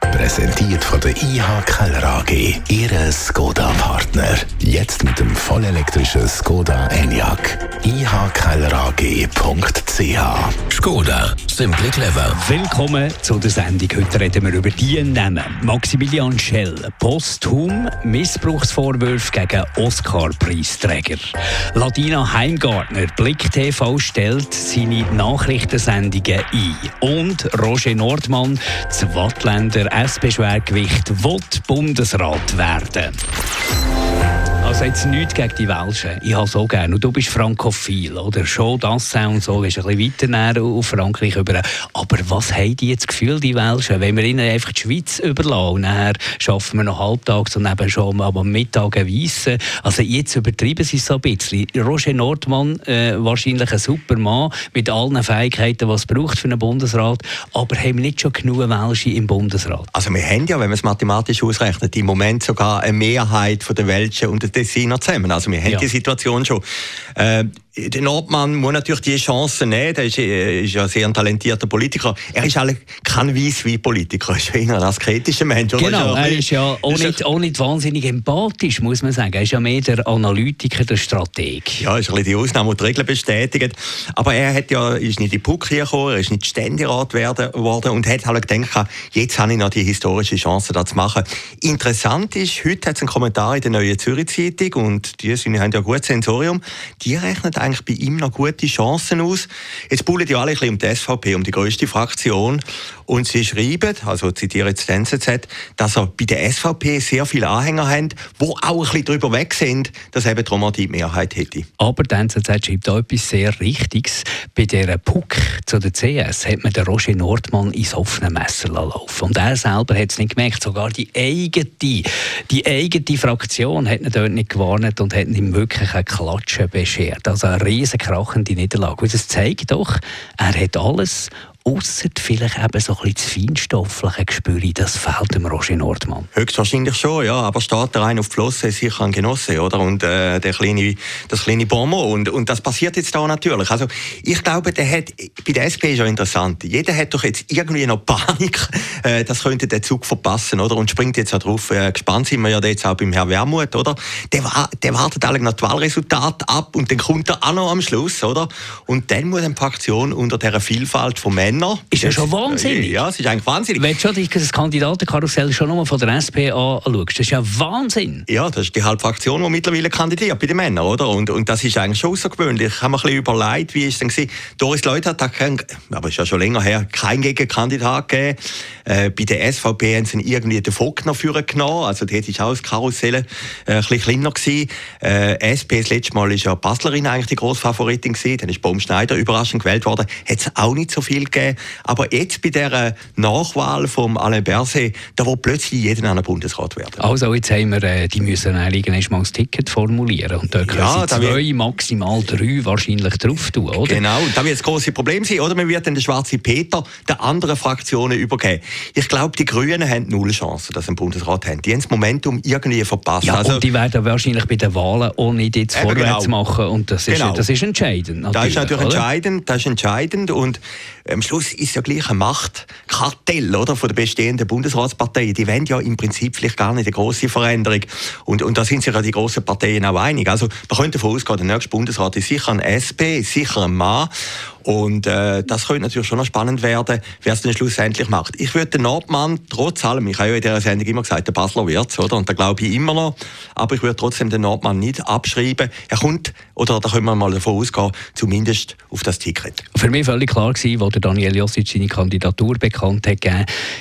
Präsentiert von der IH Keller AG, Ihre Skoda-Partner. Jetzt mit dem vollelektrischen Skoda Enyaq. ihkellerag.ch Skoda, simply clever. Willkommen zu der Sendung. Heute reden wir über die Namen. Maximilian Schell, posthum Missbrauchsvorwürfe gegen Oscar-Preisträger. Ladina Heimgartner, Blick TV stellt seine Nachrichtensendungen ein. Und Roger Nordmann, das Wattländer SP-Schwergewicht, Bundesrat werden. Also jetzt nichts gegen die Welschen. Ich habe so gerne. Und du bist frankophil, oder? Schon das und so, ist ein bisschen weiter auf Frankreich über. Aber was haben die jetzt das Gefühl, die Welschen? Wenn wir ihnen einfach die Schweiz überlassen, nachher schaffen wir noch halbtags und eben schon am Mittag ein Weissen. Also jetzt übertreiben sie es so ein bisschen. Roger Nordmann, äh, wahrscheinlich ein super Mann, mit allen Fähigkeiten, die es braucht für einen Bundesrat. Aber haben wir nicht schon genug Welsche im Bundesrat? Also wir haben ja, wenn man es mathematisch ausrechnet, im Moment sogar eine Mehrheit der Welschen und Tessiner zusammen. Also wir haben ja. die Situation schon. Äh, der Nordmann muss natürlich die Chance nehmen. Er ist, äh, ist, ja sehr ein talentierter Politiker. Er ist alle kein Weiss-wie-Politiker. Er ist eher ein asketischer Mensch. Oder? Genau, er ist ja auch nicht, auch nicht wahnsinnig empathisch, muss man sagen. Er ist ja mehr der Analytiker, der Strateg. Ja, ist ein bisschen die Ausnahme, die die Regeln bestätigt. Aber er hat ja, ist nicht in die Puck gekommen, er ist nicht Ständerat werden worden und hat halt gedacht, jetzt habe ich noch die historische Chance, das zu machen. Interessant ist, heute hat es einen Kommentar in der Neuen Zürich Zeitung und die sind, haben ja ein gutes Sensorium. Die rechnen eigentlich bei ihm noch gute Chancen aus. Jetzt bullen die alle ein bisschen um die SVP, um die größte Fraktion. Und sie schreiben, also zitiere jetzt die NZZ, dass er bei der SVP sehr viele Anhänger hat, die auch ein bisschen darüber weg sind, dass eben Trommer die Mehrheit hätte. Aber die NZZ schreibt auch etwas sehr Richtiges. Bei der PUC zu der CS hat man den Roger Nordmann ins offene Messer laufen. Und er selber hat es nicht gemerkt. Sogar die eigene, die eigene Fraktion hat ihn dort nicht gewarnt und hat ihm wirklich ein Klatschen beschert. Also eine riesenkrachende Niederlage. Und das zeigt doch, er hat alles Ausser vielleicht eben so ein bisschen das feinstoffliche Gespür, das fehlt dem Roger Nordmann. Höchstwahrscheinlich schon, ja. Aber steht der rein auf die Flosse, sicher ein Genosse, oder? Und äh, der kleine, das kleine Bomber. Und, und das passiert jetzt da natürlich. Also, ich glaube, der hat, bei der SP ist ja interessant. Jeder hat doch jetzt irgendwie noch Panik, äh, das könnte der Zug verpassen, oder? Und springt jetzt auch drauf. Äh, gespannt sind wir ja jetzt auch beim Herrn Wermuth, oder? Der, der wartet noch das Wahlresultat ab und dann kommt er auch noch am Schluss, oder? Und dann muss eine Fraktion unter dieser Vielfalt von Männern Männer. Ist ja schon wahnsinnig. Ja, es ist eigentlich wahnsinnig. Wenn du schon das Kandidatenkarussell schon nochmal von der SP anschaust, das ist ja Wahnsinn. Ja, das ist die Halbfraktion, die mittlerweile kandidiert bei den Männern, oder? Und, und das ist eigentlich schon außergewöhnlich. Ich habe mir ein bisschen überlegt, wie es dann war. Doris Leute hat da kein, aber ist ja schon länger her, keinen Gegenkandidat gegeben. Äh, bei der SVP haben sie irgendwie den Vogtner führen genommen. Also dort war auch das Karussell äh, ein bisschen kleiner. Gewesen. Äh, SP das letzte Mal war ja Baslerin eigentlich die grosse Favoritin. Gewesen. Dann ist Baum Schneider überraschend gewählt worden. Hat es auch nicht so viel gegeben gegeben. Aber jetzt bei der Nachwahl von Alain Berset, da will plötzlich jeder an Bundesrat werden. Also jetzt haben wir, äh, die müssen eigentlich mal ein Ticket formulieren und da können ja, sie zwei, maximal drei wahrscheinlich drauf tun, oder? Genau, da wird das große Problem sein, oder? Man wird dann den schwarzen Peter den anderen Fraktionen übergeben. Ich glaube, die Grünen haben null Chance, dass sie einen Bundesrat haben. Die haben das Momentum irgendwie verpasst. Ja, also, und die werden wahrscheinlich bei den Wahlen auch nicht jetzt vorwärts genau. machen und das ist, genau. das ist entscheidend. Das ist natürlich oder? entscheidend, das ist entscheidend und am Schluss ist ja gleich ein Machtkartell oder, von der bestehenden Bundesratsparteien. Die wollen ja im Prinzip vielleicht gar nicht eine große Veränderung. Und, und da sind sich ja die grossen Parteien auch einig. Also man könnte davon ausgehen, der nächste Bundesrat ist sicher ein SP, sicher ein Mann. Und äh, das könnte natürlich schon noch spannend werden, wer es dann schlussendlich macht. Ich würde den Nordmann trotz allem, ich habe ja in dieser Sendung immer gesagt, der Basler wird oder? Und da glaube ich immer noch. Aber ich würde trotzdem den Nordmann nicht abschreiben. Er kommt, oder da können wir mal davon ausgehen, zumindest auf das Ticket. Für mich völlig klar gewesen, der Daniel Josic seine Kandidatur bekannt hat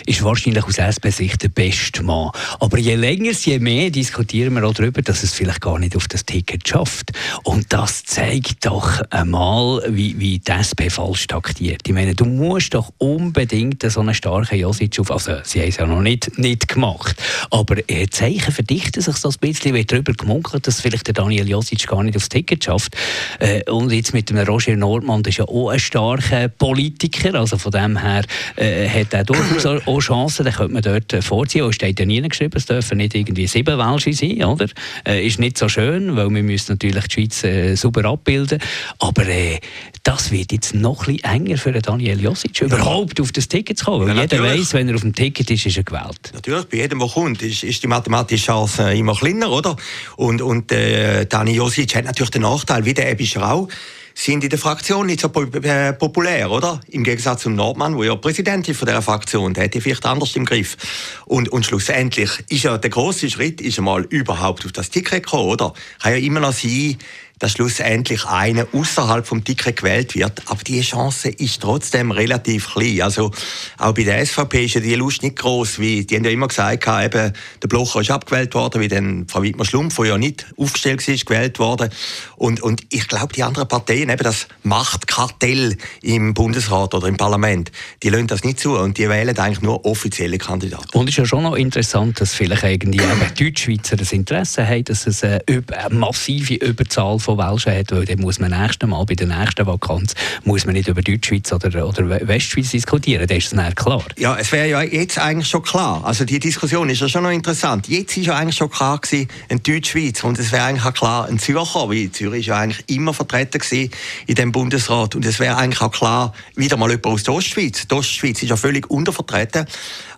ist wahrscheinlich aus SP-Sicht der beste Mann. Aber je länger, je mehr diskutieren wir auch darüber, dass es vielleicht gar nicht auf das Ticket schafft. Und das zeigt doch einmal, wie, wie das SP falsch taktiert. Ich meine, du musst doch unbedingt so einen starken Josic auf, also sie haben es ja noch nicht, nicht gemacht, aber äh, Zeichen verdichten sich so ein bisschen, wird darüber gemunkelt, dass vielleicht der Daniel Josic gar nicht aufs Ticket schafft. Äh, und jetzt mit dem Roger Nordmann, das ist ja auch ein starken Politiker. Also von dem her äh, hat er durchaus auch Chancen. Dann könnte man dort äh, vorziehen. Es steht ja nie geschrieben, es dürfen nicht irgendwie sieben Welsche sein, oder? Äh, ist nicht so schön, weil wir müssen natürlich die Schweiz äh, super abbilden. Aber äh, das wird jetzt noch ein bisschen enger für Daniel Josic, überhaupt auf das Ticket zu kommen. Weil ja, jeder weiß, wenn er auf dem Ticket ist, ist er gewählt. Natürlich, bei jedem, der kommt, ist, ist die mathematische Chance immer kleiner, oder? Und, und äh, Daniel Josic hat natürlich den Nachteil, wie der Ebi auch, sind in der Fraktion nicht so äh, populär, oder? Im Gegensatz zum Nordmann, wo ja Präsident ist von dieser Fraktion, der hätte vielleicht anders im Griff. Und, und schlussendlich ist ja der große Schritt, ist einmal überhaupt auf das Ticket gekommen, oder? Kann ja immer noch sein, dass schlussendlich einer außerhalb vom Ticket gewählt wird. Aber die Chance ist trotzdem relativ klein. Also auch bei der SVP ist ja die Lust nicht groß, wie die haben ja immer gesagt, eben, der Blocher ist abgewählt worden, wie dann Frau Wittmer-Schlumpf, die ja nicht aufgestellt war, gewählt worden. Und, und ich glaube, die anderen Parteien, eben das Machtkartell im Bundesrat oder im Parlament, die lassen das nicht zu und die wählen eigentlich nur offizielle Kandidaten. Und es ist ja schon noch interessant, dass vielleicht irgendwie Deutschschweizer das Interesse haben, dass es eine massive Überzahl von Welschen hat, weil dann muss man nächsten Mal bei der nächsten Vakanz muss man nicht über Deutschschweiz oder, oder Westschweiz diskutieren, dann ist das nicht klar. Ja, es wäre ja jetzt eigentlich schon klar. Also die Diskussion ist ja schon noch interessant. Jetzt ist ja eigentlich schon klar gewesen, ein Deutschschweiz und es wäre eigentlich auch klar ein Zürcher, weil Zürich ist ja eigentlich immer vertreten gewesen in dem Bundesrat und es wäre eigentlich auch klar wieder mal jemand aus der Ostschweiz. Die Ostschweiz ist ja völlig untervertreten.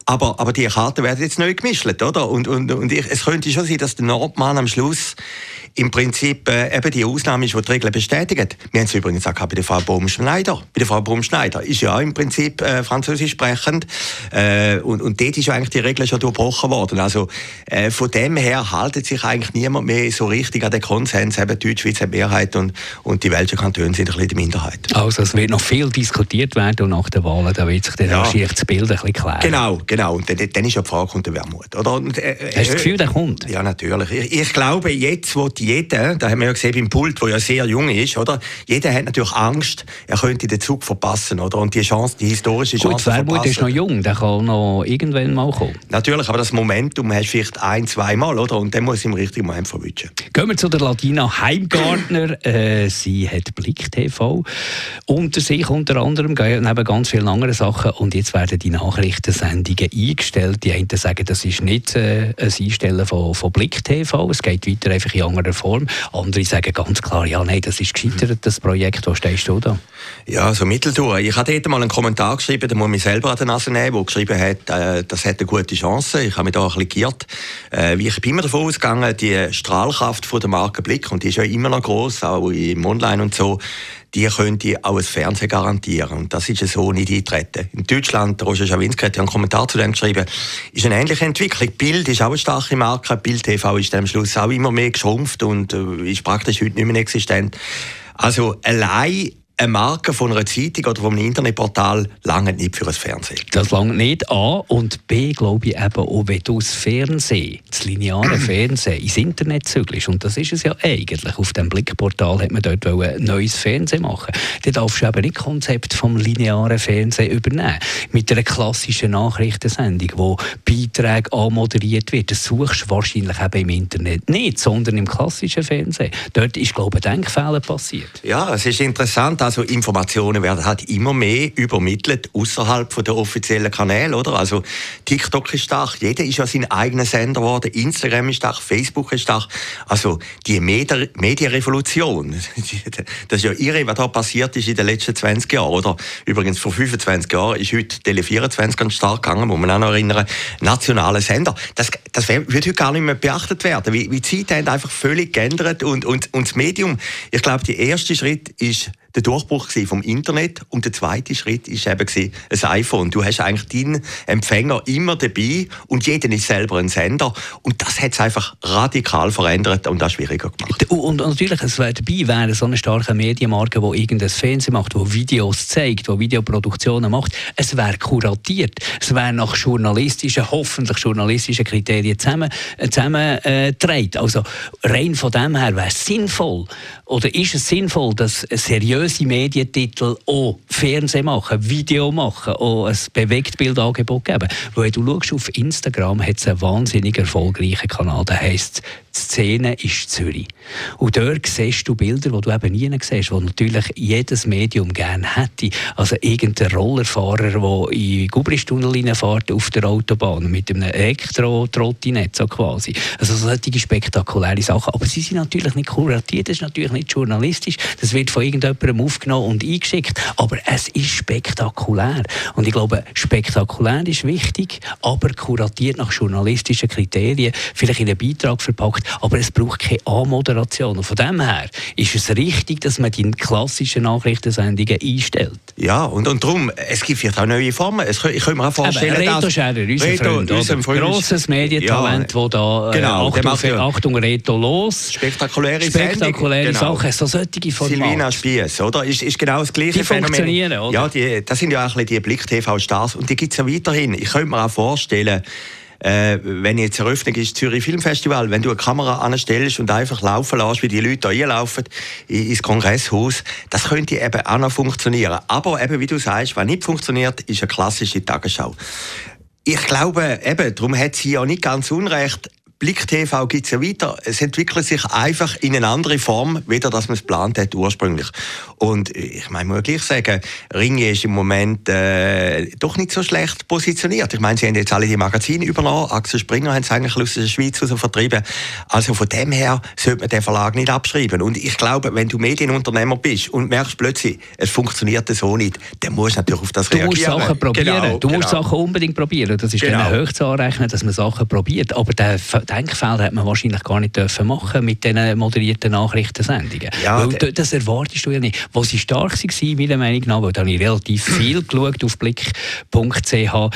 Aber, aber die Karten werden jetzt neu gemischt, oder? Und, und, und ich, es könnte schon sein, dass der Nordmann am Schluss im Prinzip äh, eben die Ausnahme ist, die die Regeln bestätigt. Wir haben es übrigens auch bei der Frau Baumschneider. Bei der Frau Baumschneider ist ja im Prinzip äh, französisch sprechend äh, und, und dort ist ja eigentlich die Regel schon durchbrochen worden. Also äh, von dem her haltet sich eigentlich niemand mehr so richtig an den Konsens. Eben die Deutschschweiz hat Mehrheit und, und die welchen Kantone sind ein bisschen die Minderheit. Also es wird noch viel diskutiert werden und nach den Wahlen da wird sich dann ja. das Bild ein bisschen klären. Genau, genau. Und dann, dann ist ja die Frage, kommt der Wermut. Oder? Und, äh, Hast du das Gefühl, der kommt? Ja, natürlich. Ich, ich glaube, jetzt, wo die jeder, da haben wir ja gesehen beim Pult, wo ja sehr jung ist, oder? Jeder hat natürlich Angst, er könnte den Zug verpassen, oder? Und die Chance, die historische Chance Gut, Wermut ist noch jung, der kann noch irgendwann mal kommen. Natürlich, aber das Momentum hast du vielleicht ein, zweimal, oder? Und dann muss im richtigen Moment verwischen. Gehen wir zu der Latina Heimgartner. äh, sie hat Blick TV unter sich, unter anderem, neben ganz vielen anderen Sachen. Und jetzt werden die Nachrichtensendungen eingestellt. Die einen sagen, das ist nicht äh, ein Einstellen von, von Blick TV, es geht weiter einfach in anderer Form. Andere sagen ganz klar, ja, nein, das ist gescheitert, das Projekt. Wo stehst du da? Ja, so mitteltour. Ich habe dort mal einen Kommentar geschrieben, der muss mich selber an der Nase nehmen, der geschrieben hat, äh, das hat eine gute Chance. Ich habe mich da ein bisschen geirrt. Äh, ich bin immer davon ausgegangen, die Strahlkraft von der Marke Blick, und die ist ja immer noch groß, auch im Online und so, die könnte auch das Fernsehen garantieren. Und das ist so nicht eintreten. In Deutschland, Roger Schawinski hat ja einen Kommentar zu dem geschrieben, ist eine ähnliche Entwicklung. Bild ist auch eine starke Marke. Bild TV ist am Schluss auch immer mehr geschrumpft und äh, ist praktisch heute nicht mehr existent. Also allein eine Marke von einer Zeitung oder von einem Internetportal lange nicht für ein Fernsehen. Das lange nicht A und B glaube ich eben auch, wenn du das Fernsehen, das lineare Fernsehen ins Internet zügelst, und das ist es ja eigentlich, auf dem Blickportal hat man dort ein neues Fernsehen machen dann darfst du eben nicht das Konzept vom linearen Fernsehen übernehmen. Mit einer klassischen Nachrichtensendung, wo Beiträge anmoderiert wird, das suchst du wahrscheinlich eben im Internet nicht, sondern im klassischen Fernsehen. Dort ist glaube ich ein Denkfehler passiert. Ja, es ist interessant, also Informationen werden halt immer mehr übermittelt außerhalb der offiziellen Kanäle, oder? Also TikTok ist stark, jeder ist ja sein eigener Sender geworden, Instagram ist stark, Facebook ist stark. Also die Medi Medienrevolution, das ist ja irre, was da passiert ist in den letzten 20 Jahren, oder? Übrigens vor 25 Jahren ist heute Tele 24 ganz stark gegangen, muss man auch noch erinnern, nationale Sender. Das, das wird heute gar nicht mehr beachtet werden. Wie, die Zeiten haben einfach völlig geändert und, und, und das Medium, ich glaube, der erste Schritt ist der Durchbruch vom Internet und der zweite Schritt ist eben ein iPhone. Du hast eigentlich deinen Empfänger immer dabei und jeder ist selber ein Sender und das hat es einfach radikal verändert und das schwieriger gemacht. Und, natürlich, es wäre dabei wäre so eine starke Medienmarke, die irgendein Fernsehen macht, wo Videos zeigt, wo Videoproduktionen macht. Es wäre kuratiert, es wäre nach journalistischen, hoffentlich journalistischen Kriterien zusammen äh, Also rein von dem her wäre es sinnvoll oder ist es sinnvoll, dass seriös seriöse Medientitel auch Fernsehen machen, Video machen, auch ein Bewegtbildangebot geben. Weil du schaust auf Instagram, hat es einen wahnsinnig erfolgreichen Kanal, der heisst «Szene ist Zürich». Und dort siehst du Bilder, die du eben nie siehst, die natürlich jedes Medium gerne hätte. Also irgendein Rollerfahrer, der in Gubristunnel fährt auf der Autobahn mit einem Elektro-Trottinett so quasi. Also solche spektakuläre Sachen. Aber sie sind natürlich nicht kuratiert, das ist natürlich nicht journalistisch. Das wird von irgendjemandem aufgenommen und eingeschickt. Aber es ist spektakulär. Und ich glaube, spektakulär ist wichtig, aber kuratiert nach journalistischen Kriterien, vielleicht in einen Beitrag verpackt. Aber es braucht keine Anmoderation. Und von dem her ist es richtig, dass man die klassischen Nachrichtensendungen einstellt. Ja, und, und darum, es gibt vielleicht auch neue Formen. Es, ich könnte mir auch vorstellen, Eben, Reto Scherer, unser Reto, Freund, unser Freund grosses Medientalent, ja, da äh, genau, Achtung, ja, Achtung, Reto los. Spektakuläre Spektakuläre genau. Sachen, so solche Formate. Silvina Spiess, oder? Ist, ist genau das gleiche die Phänomen. funktionieren, oder? Ja, die, das sind ja auch ein bisschen die Blick-TV-Stars und die gibt es ja weiterhin. Ich könnte mir auch vorstellen, äh, wenn jetzt Eröffnung ist, Zürich Filmfestival, wenn du eine Kamera anstellst und einfach laufen lässt, wie die Leute da einlaufen ins Kongresshaus, das könnte eben auch noch funktionieren. Aber eben, wie du sagst, was nicht funktioniert, ist eine klassische Tagesschau. Ich glaube, eben, darum hat sie ja nicht ganz unrecht. Blick TV gibt es ja weiter. Es entwickelt sich einfach in eine andere Form, weder dass man es geplant hat ursprünglich. Und ich meine, muss gleich sagen, Ringe ist im Moment äh, doch nicht so schlecht positioniert. Ich meine, sie haben jetzt alle die Magazine übernommen. Axel Springer haben sie eigentlich aus der Schweiz raus vertrieben. Also von dem her sollte man den Verlag nicht abschreiben. Und ich glaube, wenn du Medienunternehmer bist und merkst plötzlich, es funktioniert so nicht, dann musst du natürlich auf das du reagieren. Du musst Sachen probieren. Genau, du musst genau. Sachen unbedingt probieren. Das ist genau. dann hoch zu anrechnen, dass man Sachen probiert. Aber der Denkfehler hat man wahrscheinlich gar nicht dürfen machen mit diesen moderierten Nachrichtensendungen. Ja, weil das erwartest du ja nicht. Wo sie stark waren, meiner Meinung nach, weil da habe ich relativ viel geschaut auf blick.ch, war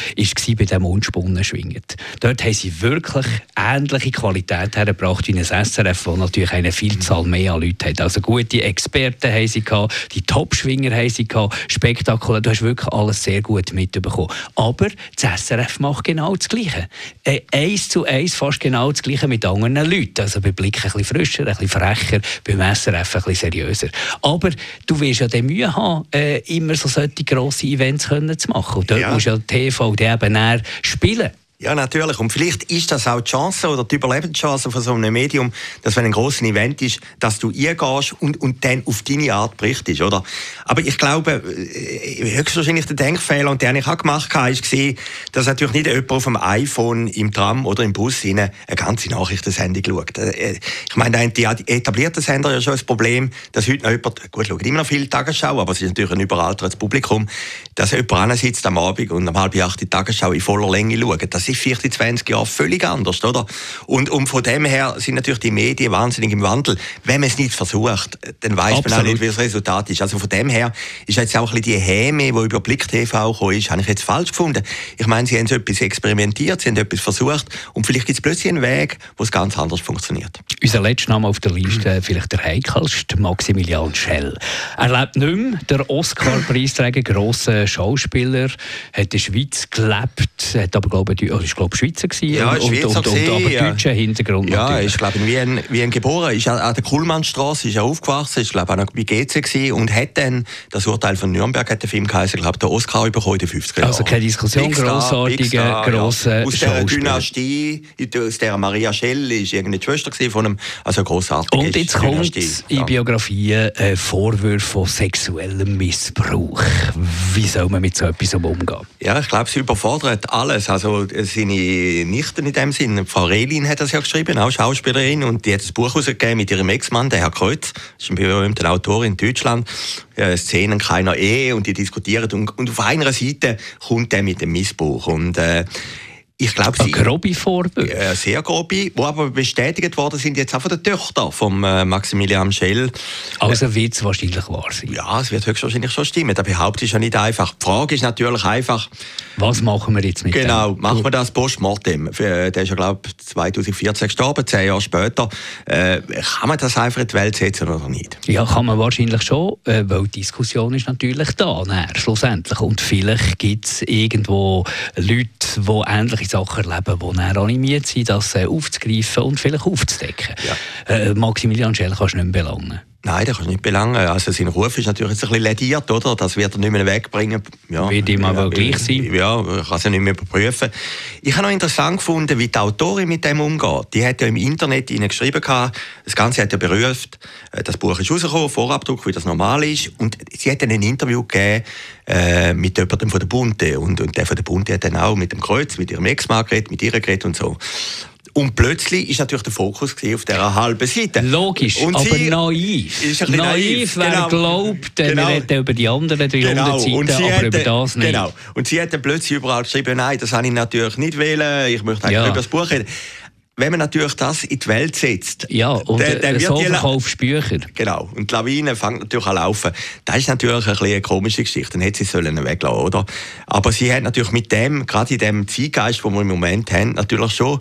bei dem unspunnen schwingend. Dort haben sie wirklich ähnliche Qualität hergebracht wie ein SRF, das natürlich eine Vielzahl mehr an Leuten hat. Also gute Experten haben sie gehabt, die Top-Schwinger haben sie gehabt, spektakulär. Du hast wirklich alles sehr gut mitbekommen. Aber das SRF macht genau das Gleiche. Äh, eins zu eins fast genau das Gleiche mit anderen Leuten. Also bei Blick ein bisschen frischer, ein bisschen frecher, beim SRF ein bisschen seriöser. Aber du wirst ja die Mühe haben, äh, immer so solche grosse Events können zu machen. Und dort ja. musst du ja TV eben spielen. Ja, natürlich. Und vielleicht ist das auch die Chance oder die Überlebenschance von so einem Medium, dass wenn ein grosses Event ist, dass du eingehst und, und dann auf deine Art berichtest, oder? Aber ich glaube, äh, höchstwahrscheinlich der Denkfehler, und den ich auch gemacht habe, ist gesehen, dass natürlich nicht jemand auf dem iPhone, im Tram oder im Bus eine ganze Nachrichtensendung schaut. Äh, ich meine, die etablierten Sender ja schon das Problem, dass heute noch jemand, gut, schaut immer noch viele Tagesschau, aber es ist natürlich ein überaltertes Publikum, dass jemand sitzt am Abend und um halb acht die Tagesschau in voller Länge schaut. Das ist vielleicht in 20 Jahren völlig anders, oder? Und, und von dem her sind natürlich die Medien wahnsinnig im Wandel. Wenn man es nicht versucht, dann weiß man auch nicht, wie das Resultat ist. Also von dem her ist jetzt auch ein bisschen die Häme, die über Blick TV gekommen ist, habe ich jetzt falsch gefunden. Ich meine, sie haben so etwas experimentiert, sie haben etwas versucht und vielleicht gibt es plötzlich einen Weg, wo es ganz anders funktioniert. Unser letzter Name auf der Liste, mhm. vielleicht der heikelste, Maximilian Schell. Er lebt nicht mehr, der Oscar-Preisträger, grosser Schauspieler, hat in der Schweiz gelebt, hat aber, glaube ich, ist, glaube Schweizer gewesen. Ja, und, Schweizer und, und, und, aber ja. deutschen Hintergrund Ja, natürlich. ist, glaube ich, Wien, Wien geboren, ist an der Kuhlmannstraße, ist er aufgewachsen, ist, glaube ich, auch bei GC gewesen und hat dann, das Urteil von Nürnberg hat der Film geheißen, glaube den Oscar bekommen in den 50er Jahren. Also keine Diskussion, grossartiger, grosser ja. Aus der Dynastie, aus der Maria Schell ist irgendeine Schwester von einem, also grossartig. Und jetzt kommt in Biografien äh, Vorwürfe von sexuellem Missbrauch. Wie soll man mit so etwas umgehen? Ja, ich glaube, sie überfordert alles. Also seine Nichte in dem Sinn, Frau Rehlin hat das ja geschrieben, auch Schauspielerin, und die hat ein Buch herausgegeben mit ihrem Ex-Mann, der Herr Kreuz, das ist ein berühmter Autor in Deutschland, ja, Szenen keiner Ehe, und die diskutieren, und, und auf einer Seite kommt der mit dem Missbrauch. Und äh, ich glaube, sie... grobe Vorwürfe? Äh, sehr grobe, die aber bestätigt worden sind jetzt auch von den Töchtern von äh, Maximilian Schell. Also wird es wahrscheinlich wahr sein? Ja, es wird höchstwahrscheinlich schon stimmen. Der Behaupt ist ja nicht einfach. Die Frage ist natürlich einfach... Was machen wir jetzt mit genau, dem? Genau, machen wir das postmortem. Der ist ja, glaube ich, 2014 gestorben, zehn Jahre später. Äh, kann man das einfach in die Welt setzen oder nicht? Ja, kann man wahrscheinlich schon, äh, weil die Diskussion ist natürlich da, näher, schlussendlich. Und vielleicht gibt es irgendwo Leute, die ähnliche Sachen erleben, die dann animiert sind, das äh, aufzugreifen und vielleicht aufzudecken. Ja. Äh, Maximilian Schell kannst du nicht mehr belangen. Nein, das kannst du nicht belangen. Also sein Ruf ist natürlich jetzt ein bisschen lediert, oder? Das wird er nicht mehr wegbringen. Ja, wird ihm aber gleich sein. Ja, ich kann es ja nicht mehr überprüfen. Ich habe noch interessant gefunden, wie die Autorin mit dem umgeht. Die hat ja im Internet ihnen geschrieben, das Ganze hat ja berührt, äh, das Buch ist rausgekommen, Vorabdruck, wie das normal ist. Und sie hat dann ein Interview gegeben äh, mit jemandem von der Bunte. Und, und der von der Bunte hat dann auch mit dem Kreuz, mit ihrem Ex-Mann geredet, mit ihr geredet und so. Und plötzlich ist natürlich der Fokus auf dieser halben Seite. Logisch, und aber naiv. Ist ein naiv, naiv wer genau. glaubt, genau. wir reden über die anderen 300 genau. Seiten, aber hätte, über das nicht. Genau. Und sie hat dann plötzlich überall geschrieben, nein, das habe ich natürlich nicht wählen, ich möchte eigentlich ja. über das Buch reden wenn man natürlich das in die Welt setzt, ja, und dann, dann wird so verkaufst Bücher. Genau, und die Lawine fängt natürlich an laufen. Das ist natürlich ein eine komische Geschichte, dann hätte sie sollen weglassen oder? Aber sie hat natürlich mit dem, gerade in dem Zeitgeist, den wir im Moment haben, natürlich schon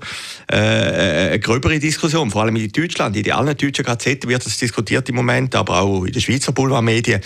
äh, eine gröbere Diskussion, vor allem in Deutschland. In allen deutschen Gazetten wird das diskutiert im Moment, aber auch in den Schweizer Boulevardmedien.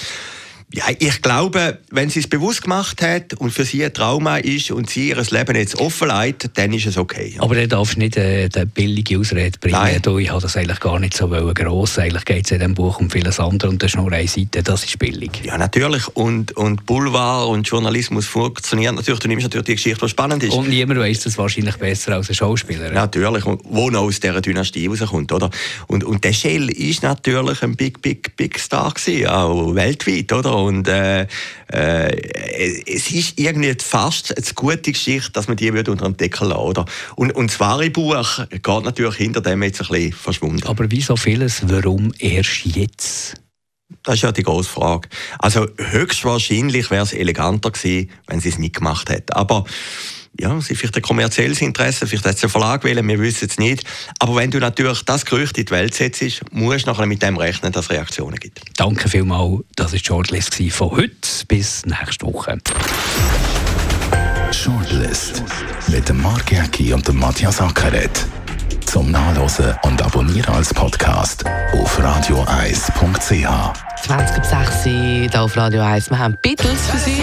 Ja, ich glaube, wenn sie es bewusst gemacht hat und für sie ein Trauma ist und sie ihr Leben jetzt offenlegt, dann ist es okay. Aber dann darfst du nicht äh, eine billige Ausrede bringen. Nein. Du, ich habe das eigentlich gar nicht so gross. Eigentlich geht es in diesem Buch um vieles andere und das ist nur eine Seite, das ist billig. Ja, natürlich. Und, und Boulevard und Journalismus funktionieren natürlich. Du nimmst natürlich die Geschichte, die spannend ist. Und niemand weiß das wahrscheinlich besser als ein Schauspieler. Natürlich. Und wo noch aus dieser Dynastie rauskommt, oder? Und, und der Shell ist natürlich ein big, big, big Star gewesen, auch weltweit, oder? Und äh, äh, es ist irgendwie fast eine gute Geschichte, dass man die unter den Deckel lassen oder? Und, und das wahre Buch geht natürlich hinter dem jetzt ein bisschen verschwunden. Aber wie so vieles, warum erst jetzt? Das ist ja die große Frage. Also höchstwahrscheinlich wäre es eleganter gewesen, wenn sie es nicht gemacht hätte. Aber ja, sie vielleicht ein kommerzielles Interesse, vielleicht hat es einen Verlag wählen, wir wissen es nicht. Aber wenn du natürlich das Gerücht in die Welt setzt, musst du nachher mit dem rechnen, dass es Reaktionen gibt. Danke vielmals. Das war die Shortlist von heute. Bis nächste Woche. Shortlist mit dem Mark Jäcki und dem Matthias Ackeret. Zum Nachlesen und Abonnieren als Podcast auf radioeis.ch. 20 bis 6 Uhr auf Radio 1. Wir haben Beatles für Sie.